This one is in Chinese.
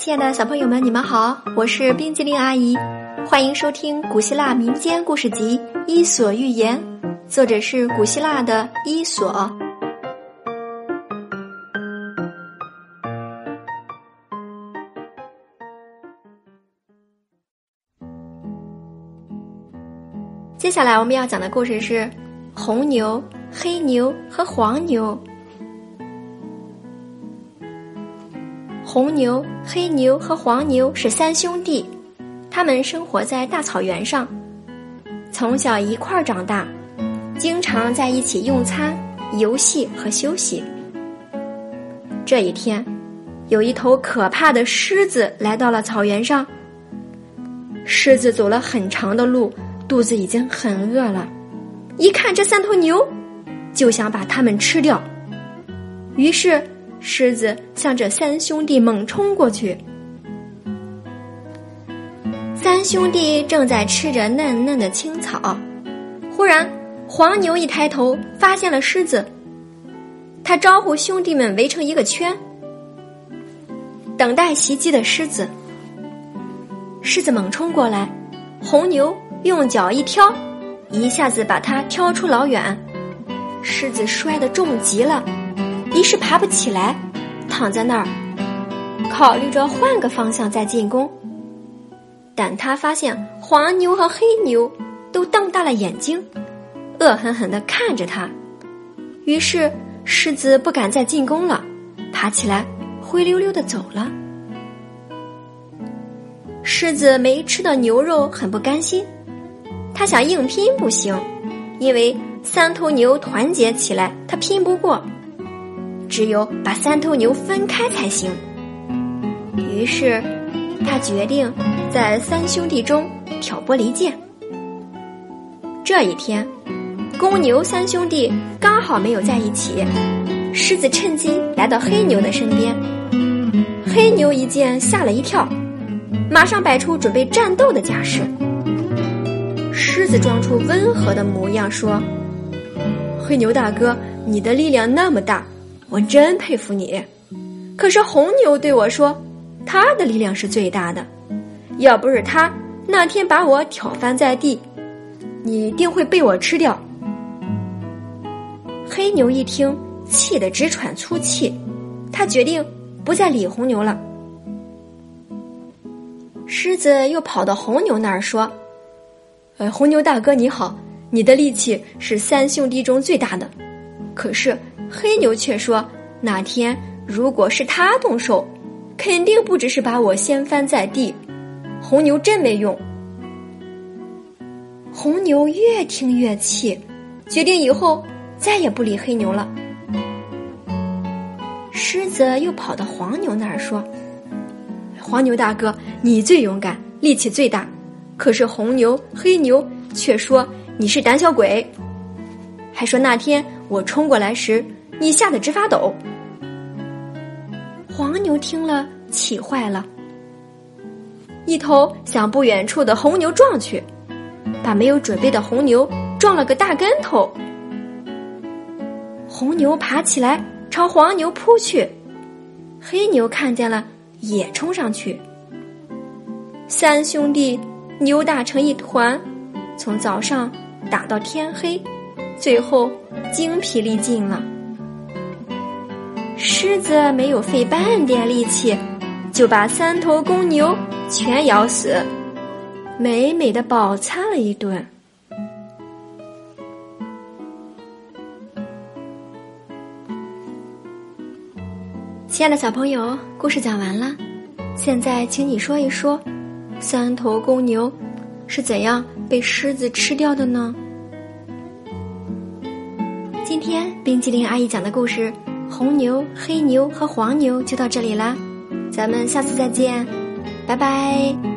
亲爱的小朋友们，你们好，我是冰激凌阿姨，欢迎收听古希腊民间故事集《伊索寓言》，作者是古希腊的伊索。接下来我们要讲的故事是红牛、黑牛和黄牛。红牛、黑牛和黄牛是三兄弟，他们生活在大草原上，从小一块儿长大，经常在一起用餐、游戏和休息。这一天，有一头可怕的狮子来到了草原上。狮子走了很长的路，肚子已经很饿了，一看这三头牛，就想把它们吃掉，于是。狮子向这三兄弟猛冲过去，三兄弟正在吃着嫩嫩的青草，忽然黄牛一抬头发现了狮子，他招呼兄弟们围成一个圈，等待袭击的狮子。狮子猛冲过来，红牛用脚一挑，一下子把它挑出老远，狮子摔得重极了。于是爬不起来，躺在那儿，考虑着换个方向再进攻。但他发现黄牛和黑牛都瞪大了眼睛，恶狠狠地看着他。于是狮子不敢再进攻了，爬起来灰溜溜的走了。狮子没吃到牛肉，很不甘心，他想硬拼不行，因为三头牛团结起来，他拼不过。只有把三头牛分开才行。于是，他决定在三兄弟中挑拨离间。这一天，公牛三兄弟刚好没有在一起，狮子趁机来到黑牛的身边。黑牛一见，吓了一跳，马上摆出准备战斗的架势。狮子装出温和的模样说：“黑牛大哥，你的力量那么大。”我真佩服你，可是红牛对我说，他的力量是最大的，要不是他那天把我挑翻在地，你定会被我吃掉。黑牛一听，气得直喘粗气，他决定不再理红牛了。狮子又跑到红牛那儿说：“呃，红牛大哥你好，你的力气是三兄弟中最大的，可是。”黑牛却说：“那天如果是他动手，肯定不只是把我掀翻在地。红牛真没用。”红牛越听越气，决定以后再也不理黑牛了。狮子又跑到黄牛那儿说：“黄牛大哥，你最勇敢，力气最大，可是红牛、黑牛却说你是胆小鬼，还说那天我冲过来时。”你吓得直发抖。黄牛听了，气坏了，一头向不远处的红牛撞去，把没有准备的红牛撞了个大跟头。红牛爬起来朝黄牛扑去，黑牛看见了也冲上去。三兄弟扭打成一团，从早上打到天黑，最后精疲力尽了。狮子没有费半点力气，就把三头公牛全咬死，美美的饱餐了一顿。亲爱的小朋友，故事讲完了，现在请你说一说，三头公牛是怎样被狮子吃掉的呢？今天冰激凌阿姨讲的故事。红牛、黑牛和黄牛就到这里啦，咱们下次再见，拜拜。